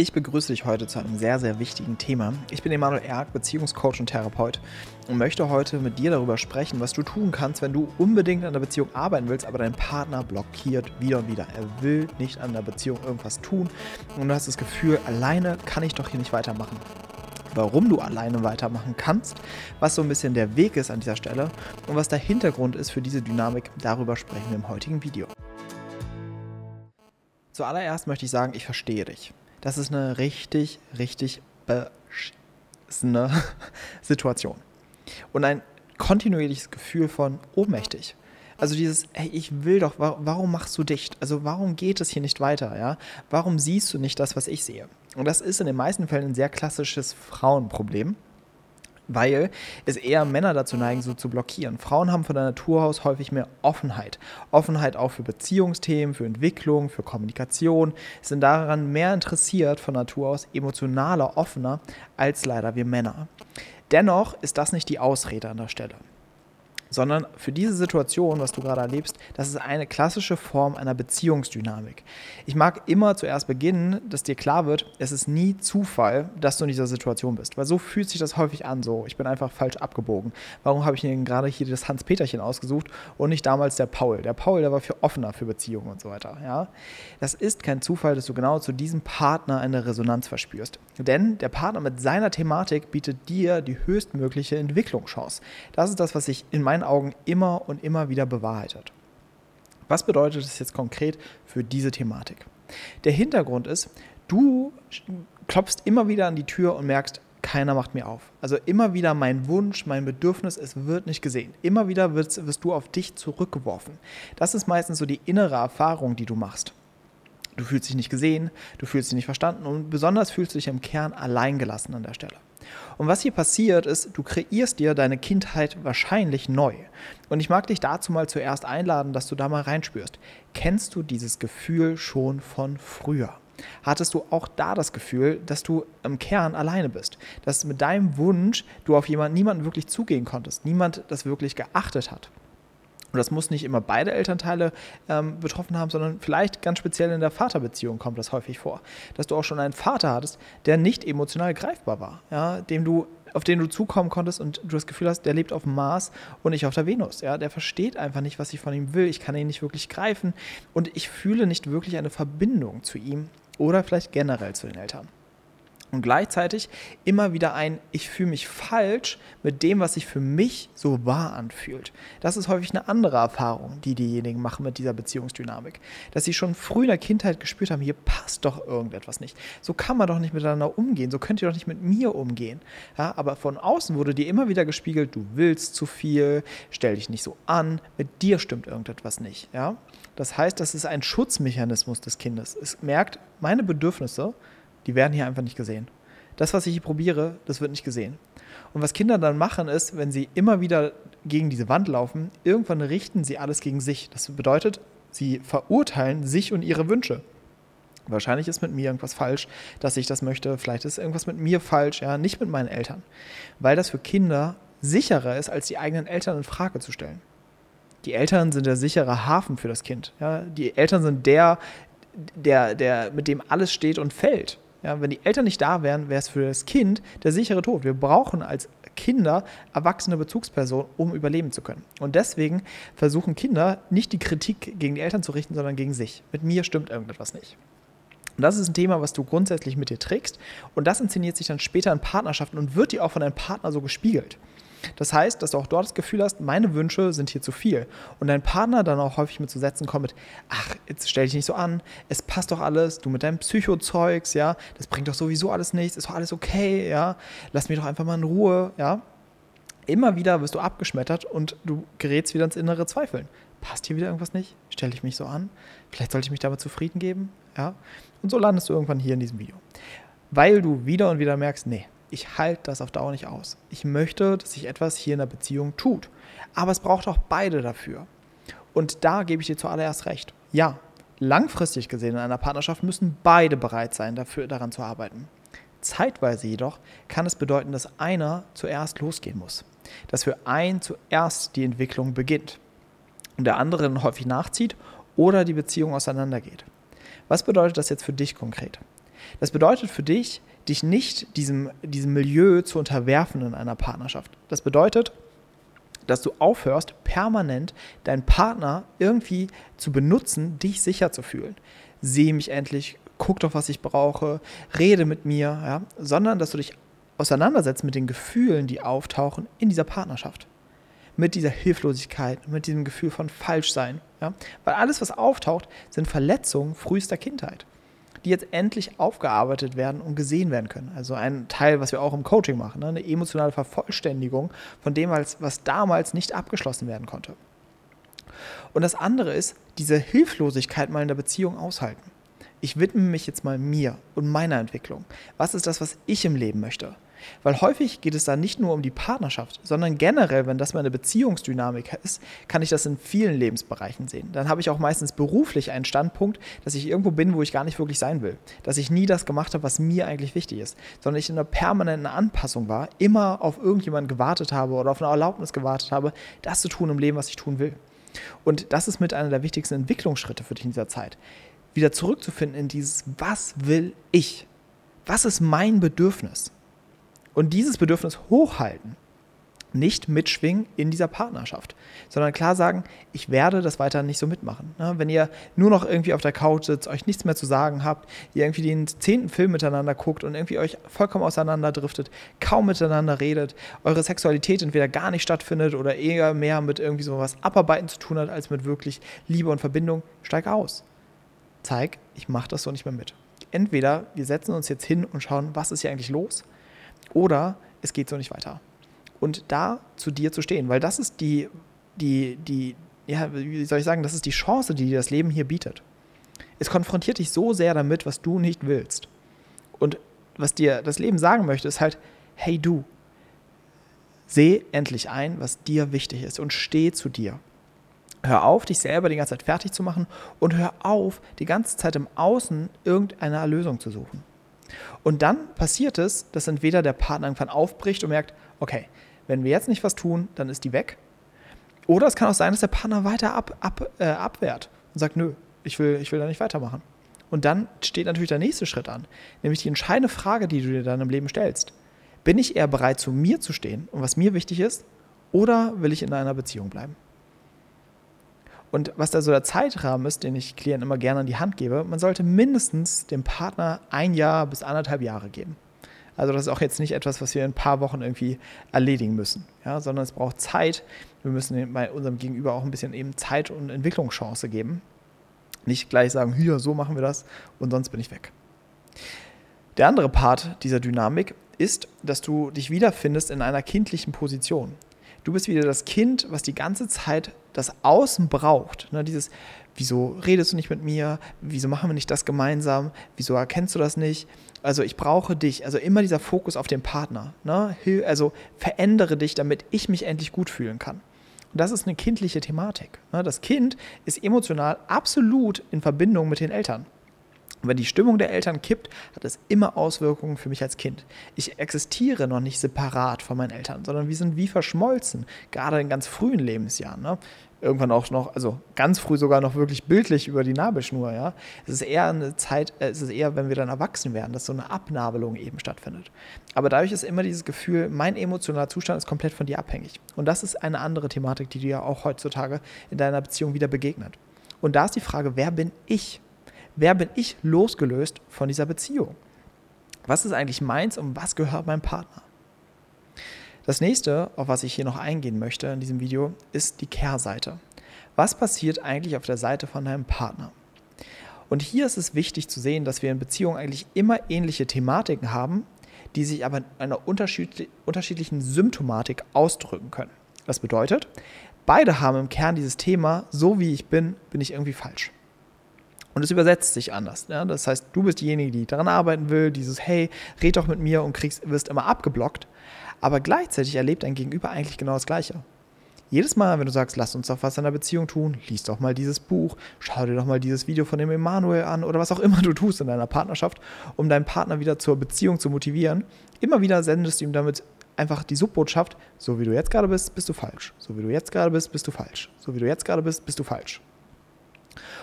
Ich begrüße dich heute zu einem sehr, sehr wichtigen Thema. Ich bin Emanuel Erk, Beziehungscoach und Therapeut und möchte heute mit dir darüber sprechen, was du tun kannst, wenn du unbedingt an der Beziehung arbeiten willst, aber dein Partner blockiert wieder und wieder. Er will nicht an der Beziehung irgendwas tun und du hast das Gefühl, alleine kann ich doch hier nicht weitermachen warum du alleine weitermachen kannst, was so ein bisschen der Weg ist an dieser Stelle und was der Hintergrund ist für diese Dynamik, darüber sprechen wir im heutigen Video. Zuallererst möchte ich sagen, ich verstehe dich. Das ist eine richtig, richtig beschissene Situation. Und ein kontinuierliches Gefühl von ohnmächtig. Also dieses, hey, ich will doch, warum machst du dicht? Also warum geht es hier nicht weiter? Ja? Warum siehst du nicht das, was ich sehe? Und das ist in den meisten Fällen ein sehr klassisches Frauenproblem weil es eher Männer dazu neigen, so zu blockieren. Frauen haben von der Natur aus häufig mehr Offenheit. Offenheit auch für Beziehungsthemen, für Entwicklung, für Kommunikation, sind daran mehr interessiert von Natur aus, emotionaler, offener als leider wir Männer. Dennoch ist das nicht die Ausrede an der Stelle sondern für diese Situation, was du gerade erlebst, das ist eine klassische Form einer Beziehungsdynamik. Ich mag immer zuerst beginnen, dass dir klar wird, es ist nie Zufall, dass du in dieser Situation bist, weil so fühlt sich das häufig an, so ich bin einfach falsch abgebogen. Warum habe ich denn gerade hier das Hans-Peterchen ausgesucht und nicht damals der Paul? Der Paul, der war für offener für Beziehungen und so weiter. Ja? Das ist kein Zufall, dass du genau zu diesem Partner eine Resonanz verspürst. Denn der Partner mit seiner Thematik bietet dir die höchstmögliche Entwicklungschance. Das ist das, was ich in meinen meinen Augen immer und immer wieder bewahrheitet. Was bedeutet das jetzt konkret für diese Thematik? Der Hintergrund ist, du klopfst immer wieder an die Tür und merkst, keiner macht mir auf. Also immer wieder mein Wunsch, mein Bedürfnis, es wird nicht gesehen. Immer wieder wirst, wirst du auf dich zurückgeworfen. Das ist meistens so die innere Erfahrung, die du machst. Du fühlst dich nicht gesehen, du fühlst dich nicht verstanden und besonders fühlst du dich im Kern alleingelassen an der Stelle. Und was hier passiert ist, du kreierst dir deine Kindheit wahrscheinlich neu. Und ich mag dich dazu mal zuerst einladen, dass du da mal reinspürst. Kennst du dieses Gefühl schon von früher? Hattest du auch da das Gefühl, dass du im Kern alleine bist? Dass mit deinem Wunsch du auf jemanden, niemanden wirklich zugehen konntest, niemand das wirklich geachtet hat? Und das muss nicht immer beide Elternteile ähm, betroffen haben, sondern vielleicht ganz speziell in der Vaterbeziehung kommt das häufig vor. Dass du auch schon einen Vater hattest, der nicht emotional greifbar war, ja, dem du, auf den du zukommen konntest und du das Gefühl hast, der lebt auf dem Mars und nicht auf der Venus. Ja, der versteht einfach nicht, was ich von ihm will. Ich kann ihn nicht wirklich greifen und ich fühle nicht wirklich eine Verbindung zu ihm oder vielleicht generell zu den Eltern und gleichzeitig immer wieder ein, ich fühle mich falsch mit dem, was sich für mich so wahr anfühlt. Das ist häufig eine andere Erfahrung, die diejenigen machen mit dieser Beziehungsdynamik. Dass sie schon früh in der Kindheit gespürt haben, hier passt doch irgendetwas nicht. So kann man doch nicht miteinander umgehen, so könnt ihr doch nicht mit mir umgehen. Ja, aber von außen wurde dir immer wieder gespiegelt, du willst zu viel, stell dich nicht so an, mit dir stimmt irgendetwas nicht. Ja? Das heißt, das ist ein Schutzmechanismus des Kindes. Es merkt, meine Bedürfnisse, die werden hier einfach nicht gesehen. Das, was ich hier probiere, das wird nicht gesehen. Und was Kinder dann machen, ist, wenn sie immer wieder gegen diese Wand laufen, irgendwann richten sie alles gegen sich. Das bedeutet, sie verurteilen sich und ihre Wünsche. Wahrscheinlich ist mit mir irgendwas falsch, dass ich das möchte. Vielleicht ist irgendwas mit mir falsch, ja, nicht mit meinen Eltern. Weil das für Kinder sicherer ist, als die eigenen Eltern in Frage zu stellen. Die Eltern sind der sichere Hafen für das Kind. Ja. Die Eltern sind der, der, der, mit dem alles steht und fällt. Ja, wenn die Eltern nicht da wären, wäre es für das Kind der sichere Tod. Wir brauchen als Kinder erwachsene Bezugspersonen, um überleben zu können. Und deswegen versuchen Kinder nicht die Kritik gegen die Eltern zu richten, sondern gegen sich. Mit mir stimmt irgendetwas nicht. Und das ist ein Thema, was du grundsätzlich mit dir trägst. Und das inszeniert sich dann später in Partnerschaften und wird dir auch von deinem Partner so gespiegelt. Das heißt, dass du auch dort das Gefühl hast, meine Wünsche sind hier zu viel. Und dein Partner dann auch häufig mit zu Sätzen kommt mit, ach, jetzt stell dich nicht so an, es passt doch alles, du mit deinem Psychozeugs, ja, das bringt doch sowieso alles nichts, ist doch alles okay, ja, lass mich doch einfach mal in Ruhe, ja. Immer wieder wirst du abgeschmettert und du gerätst wieder ins innere Zweifeln. Passt hier wieder irgendwas nicht? Stell ich mich so an? Vielleicht sollte ich mich damit zufrieden geben, ja. Und so landest du irgendwann hier in diesem Video. Weil du wieder und wieder merkst, nee, ich halte das auf Dauer nicht aus. Ich möchte, dass sich etwas hier in der Beziehung tut. Aber es braucht auch beide dafür. Und da gebe ich dir zuallererst recht. Ja, langfristig gesehen in einer Partnerschaft müssen beide bereit sein, dafür, daran zu arbeiten. Zeitweise jedoch kann es bedeuten, dass einer zuerst losgehen muss. Dass für einen zuerst die Entwicklung beginnt und der andere dann häufig nachzieht oder die Beziehung auseinandergeht. Was bedeutet das jetzt für dich konkret? Das bedeutet für dich, dich nicht diesem, diesem Milieu zu unterwerfen in einer Partnerschaft. Das bedeutet, dass du aufhörst, permanent deinen Partner irgendwie zu benutzen, dich sicher zu fühlen. Sehe mich endlich, guck doch, was ich brauche, rede mit mir, ja? sondern dass du dich auseinandersetzt mit den Gefühlen, die auftauchen in dieser Partnerschaft. Mit dieser Hilflosigkeit, mit diesem Gefühl von Falschsein. Ja? Weil alles, was auftaucht, sind Verletzungen frühester Kindheit die jetzt endlich aufgearbeitet werden und gesehen werden können. Also ein Teil, was wir auch im Coaching machen, ne? eine emotionale Vervollständigung von dem, was damals nicht abgeschlossen werden konnte. Und das andere ist, diese Hilflosigkeit mal in der Beziehung aushalten. Ich widme mich jetzt mal mir und meiner Entwicklung. Was ist das, was ich im Leben möchte? Weil häufig geht es da nicht nur um die Partnerschaft, sondern generell, wenn das meine Beziehungsdynamik ist, kann ich das in vielen Lebensbereichen sehen. Dann habe ich auch meistens beruflich einen Standpunkt, dass ich irgendwo bin, wo ich gar nicht wirklich sein will. Dass ich nie das gemacht habe, was mir eigentlich wichtig ist, sondern ich in einer permanenten Anpassung war, immer auf irgendjemanden gewartet habe oder auf eine Erlaubnis gewartet habe, das zu tun im Leben, was ich tun will. Und das ist mit einer der wichtigsten Entwicklungsschritte für dich in dieser Zeit. Wieder zurückzufinden in dieses, was will ich? Was ist mein Bedürfnis? Und dieses Bedürfnis hochhalten, nicht mitschwingen in dieser Partnerschaft, sondern klar sagen, ich werde das weiter nicht so mitmachen. Ne? Wenn ihr nur noch irgendwie auf der Couch sitzt, euch nichts mehr zu sagen habt, ihr irgendwie den zehnten Film miteinander guckt und irgendwie euch vollkommen auseinanderdriftet, kaum miteinander redet, eure Sexualität entweder gar nicht stattfindet oder eher mehr mit irgendwie sowas Abarbeiten zu tun hat, als mit wirklich Liebe und Verbindung, steig aus. Zeig, ich mache das so nicht mehr mit. Entweder wir setzen uns jetzt hin und schauen, was ist hier eigentlich los, oder es geht so nicht weiter. Und da zu dir zu stehen, weil das ist die, die, die, ja, wie soll ich sagen, das ist die Chance, die dir das Leben hier bietet. Es konfrontiert dich so sehr damit, was du nicht willst. Und was dir das Leben sagen möchte, ist halt, hey du, seh endlich ein, was dir wichtig ist und steh zu dir. Hör auf, dich selber die ganze Zeit fertig zu machen und hör auf, die ganze Zeit im Außen irgendeine Erlösung zu suchen. Und dann passiert es, dass entweder der Partner irgendwann aufbricht und merkt, okay, wenn wir jetzt nicht was tun, dann ist die weg. Oder es kann auch sein, dass der Partner weiter ab, ab, äh, abwehrt und sagt, nö, ich will, ich will da nicht weitermachen. Und dann steht natürlich der nächste Schritt an, nämlich die entscheidende Frage, die du dir dann im Leben stellst. Bin ich eher bereit, zu mir zu stehen und was mir wichtig ist, oder will ich in einer Beziehung bleiben? Und was da so der Zeitrahmen ist, den ich Klienten immer gerne an die Hand gebe, man sollte mindestens dem Partner ein Jahr bis anderthalb Jahre geben. Also das ist auch jetzt nicht etwas, was wir in ein paar Wochen irgendwie erledigen müssen, ja, sondern es braucht Zeit. Wir müssen unserem Gegenüber auch ein bisschen eben Zeit und Entwicklungschance geben. Nicht gleich sagen, hier, so machen wir das und sonst bin ich weg. Der andere Part dieser Dynamik ist, dass du dich wiederfindest in einer kindlichen Position. Du bist wieder das Kind, was die ganze Zeit das Außen braucht. Ne? Dieses, wieso redest du nicht mit mir? Wieso machen wir nicht das gemeinsam? Wieso erkennst du das nicht? Also ich brauche dich. Also immer dieser Fokus auf den Partner. Ne? Also verändere dich, damit ich mich endlich gut fühlen kann. Und das ist eine kindliche Thematik. Ne? Das Kind ist emotional absolut in Verbindung mit den Eltern. Und wenn die Stimmung der Eltern kippt, hat es immer Auswirkungen für mich als Kind. Ich existiere noch nicht separat von meinen Eltern, sondern wir sind wie verschmolzen, gerade in ganz frühen Lebensjahren. Ne? Irgendwann auch noch, also ganz früh sogar noch wirklich bildlich über die Nabelschnur. Ja? Es ist eher eine Zeit, äh, es ist eher, wenn wir dann erwachsen werden, dass so eine Abnabelung eben stattfindet. Aber dadurch ist immer dieses Gefühl, mein emotionaler Zustand ist komplett von dir abhängig. Und das ist eine andere Thematik, die dir auch heutzutage in deiner Beziehung wieder begegnet. Und da ist die Frage, wer bin ich? Wer bin ich losgelöst von dieser Beziehung? Was ist eigentlich meins und was gehört meinem Partner? Das nächste, auf was ich hier noch eingehen möchte in diesem Video, ist die Kehrseite. Was passiert eigentlich auf der Seite von deinem Partner? Und hier ist es wichtig zu sehen, dass wir in Beziehungen eigentlich immer ähnliche Thematiken haben, die sich aber in einer unterschiedlichen Symptomatik ausdrücken können. Das bedeutet, beide haben im Kern dieses Thema, so wie ich bin, bin ich irgendwie falsch. Und es übersetzt sich anders. Ja? Das heißt, du bist diejenige, die daran arbeiten will, dieses Hey, red doch mit mir und kriegst, wirst immer abgeblockt. Aber gleichzeitig erlebt dein Gegenüber eigentlich genau das Gleiche. Jedes Mal, wenn du sagst, lass uns doch was in der Beziehung tun, lies doch mal dieses Buch, schau dir doch mal dieses Video von dem Emanuel an oder was auch immer du tust in deiner Partnerschaft, um deinen Partner wieder zur Beziehung zu motivieren, immer wieder sendest du ihm damit einfach die Subbotschaft, so wie du jetzt gerade bist, bist du falsch. So wie du jetzt gerade bist, bist du falsch. So wie du jetzt gerade bist, bist du falsch.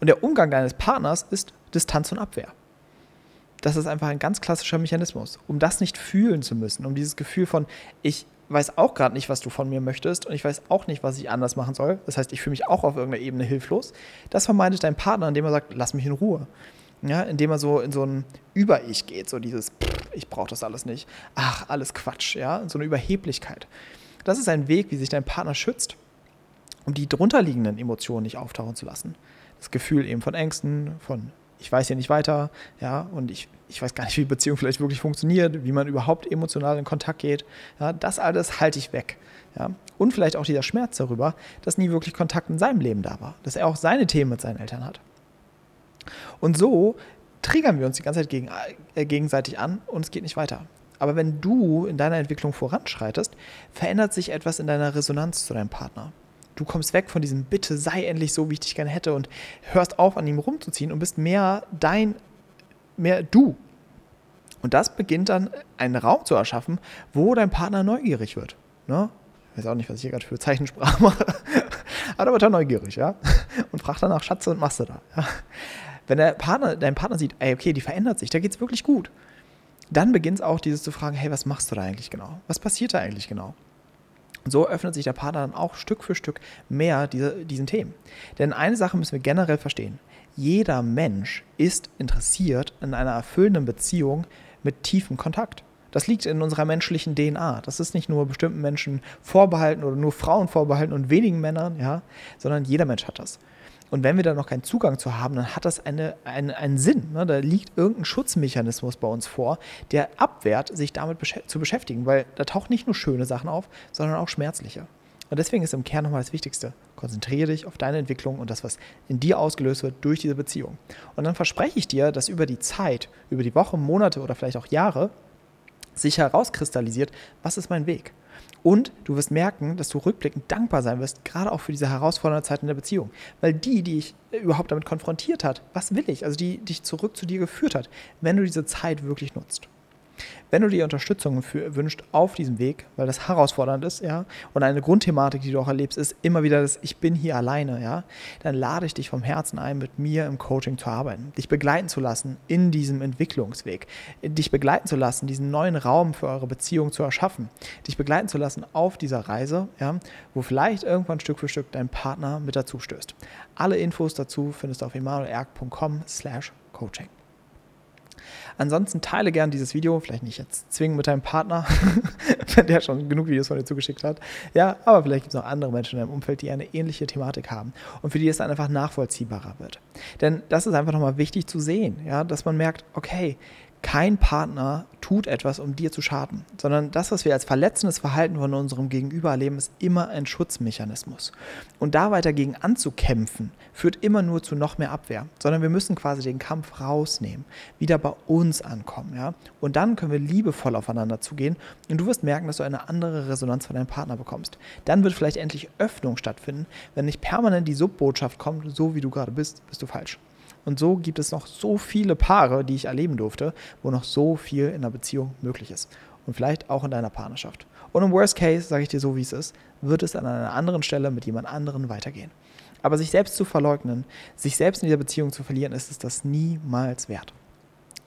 Und der Umgang deines Partners ist Distanz und Abwehr. das ist einfach ein ganz klassischer Mechanismus, um das nicht fühlen zu müssen, um dieses Gefühl von, ich weiß auch gerade nicht, was du von mir möchtest und ich weiß auch nicht, was ich anders machen soll. Das heißt, ich fühle mich auch auf irgendeiner Ebene hilflos. Das vermeidet dein Partner, indem er sagt, lass mich in Ruhe. Ja, indem er so in so ein Über-Ich geht, so dieses, ich brauche das alles nicht. Ach, alles Quatsch, ja, so eine Überheblichkeit. Das ist ein Weg, wie sich dein Partner schützt, um die drunterliegenden Emotionen nicht auftauchen zu lassen. Das Gefühl eben von Ängsten, von ich weiß ja nicht weiter, ja, und ich, ich weiß gar nicht, wie Beziehung vielleicht wirklich funktioniert, wie man überhaupt emotional in Kontakt geht. Ja, das alles halte ich weg. Ja. Und vielleicht auch dieser Schmerz darüber, dass nie wirklich Kontakt in seinem Leben da war, dass er auch seine Themen mit seinen Eltern hat. Und so triggern wir uns die ganze Zeit gegen, äh, gegenseitig an und es geht nicht weiter. Aber wenn du in deiner Entwicklung voranschreitest, verändert sich etwas in deiner Resonanz zu deinem Partner. Du kommst weg von diesem Bitte, sei endlich so, wie ich dich gerne hätte und hörst auf, an ihm rumzuziehen und bist mehr dein, mehr du. Und das beginnt dann, einen Raum zu erschaffen, wo dein Partner neugierig wird. Ne? Ich weiß auch nicht, was ich hier gerade für Zeichensprache mache. Aber da wird er neugierig, ja. Und fragt danach, Schatze, und machst du da. Ja? Wenn der Partner, dein Partner sieht, ey, okay, die verändert sich, da geht es wirklich gut, dann beginnt es auch dieses zu fragen, hey, was machst du da eigentlich genau? Was passiert da eigentlich genau? So öffnet sich der Partner dann auch Stück für Stück mehr diese, diesen Themen. Denn eine Sache müssen wir generell verstehen. Jeder Mensch ist interessiert in einer erfüllenden Beziehung mit tiefem Kontakt. Das liegt in unserer menschlichen DNA. Das ist nicht nur bestimmten Menschen vorbehalten oder nur Frauen vorbehalten und wenigen Männern, ja, sondern jeder Mensch hat das. Und wenn wir da noch keinen Zugang zu haben, dann hat das eine, eine, einen Sinn. Ne? Da liegt irgendein Schutzmechanismus bei uns vor, der abwehrt, sich damit besch zu beschäftigen, weil da tauchen nicht nur schöne Sachen auf, sondern auch schmerzliche. Und deswegen ist im Kern nochmal das Wichtigste. Konzentriere dich auf deine Entwicklung und das, was in dir ausgelöst wird durch diese Beziehung. Und dann verspreche ich dir, dass über die Zeit, über die Wochen, Monate oder vielleicht auch Jahre sich herauskristallisiert, was ist mein Weg. Und du wirst merken, dass du rückblickend dankbar sein wirst, gerade auch für diese herausfordernde Zeit in der Beziehung. Weil die, die ich überhaupt damit konfrontiert hat, was will ich, also die dich zurück zu dir geführt hat, wenn du diese Zeit wirklich nutzt. Wenn du dir Unterstützung für, wünscht auf diesem Weg, weil das herausfordernd ist, ja, und eine Grundthematik, die du auch erlebst, ist immer wieder das Ich bin hier alleine, ja, dann lade ich dich vom Herzen ein, mit mir im Coaching zu arbeiten, dich begleiten zu lassen in diesem Entwicklungsweg, dich begleiten zu lassen, diesen neuen Raum für eure Beziehung zu erschaffen, dich begleiten zu lassen auf dieser Reise, ja, wo vielleicht irgendwann Stück für Stück dein Partner mit dazu stößt. Alle Infos dazu findest du auf emanuelerg.com slash coaching. Ansonsten teile gern dieses Video, vielleicht nicht jetzt zwingen mit deinem Partner, der schon genug Videos von dir zugeschickt hat. Ja, aber vielleicht gibt es noch andere Menschen in deinem Umfeld, die eine ähnliche Thematik haben und für die es dann einfach nachvollziehbarer wird. Denn das ist einfach nochmal wichtig zu sehen, ja, dass man merkt, okay, kein Partner tut etwas, um dir zu schaden, sondern das, was wir als verletzendes Verhalten von unserem Gegenüber erleben, ist immer ein Schutzmechanismus. Und da weiter gegen anzukämpfen, führt immer nur zu noch mehr Abwehr, sondern wir müssen quasi den Kampf rausnehmen, wieder bei uns ankommen, ja? Und dann können wir liebevoll aufeinander zugehen und du wirst merken, dass du eine andere Resonanz von deinem Partner bekommst. Dann wird vielleicht endlich Öffnung stattfinden, wenn nicht permanent die Subbotschaft kommt, so wie du gerade bist, bist du falsch. Und so gibt es noch so viele Paare, die ich erleben durfte, wo noch so viel in der Beziehung möglich ist. Und vielleicht auch in deiner Partnerschaft. Und im Worst Case, sage ich dir so, wie es ist, wird es an einer anderen Stelle mit jemand anderem weitergehen. Aber sich selbst zu verleugnen, sich selbst in dieser Beziehung zu verlieren, ist es das niemals wert.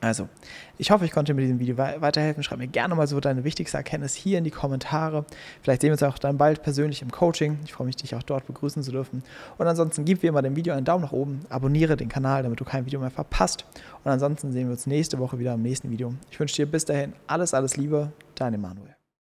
Also, ich hoffe, ich konnte mit diesem Video weiterhelfen. Schreib mir gerne mal so deine wichtigste Erkenntnis hier in die Kommentare. Vielleicht sehen wir uns auch dann bald persönlich im Coaching. Ich freue mich, dich auch dort begrüßen zu dürfen. Und ansonsten gib wie immer dem Video einen Daumen nach oben, abonniere den Kanal, damit du kein Video mehr verpasst. Und ansonsten sehen wir uns nächste Woche wieder im nächsten Video. Ich wünsche dir bis dahin alles, alles Liebe. Dein Emanuel.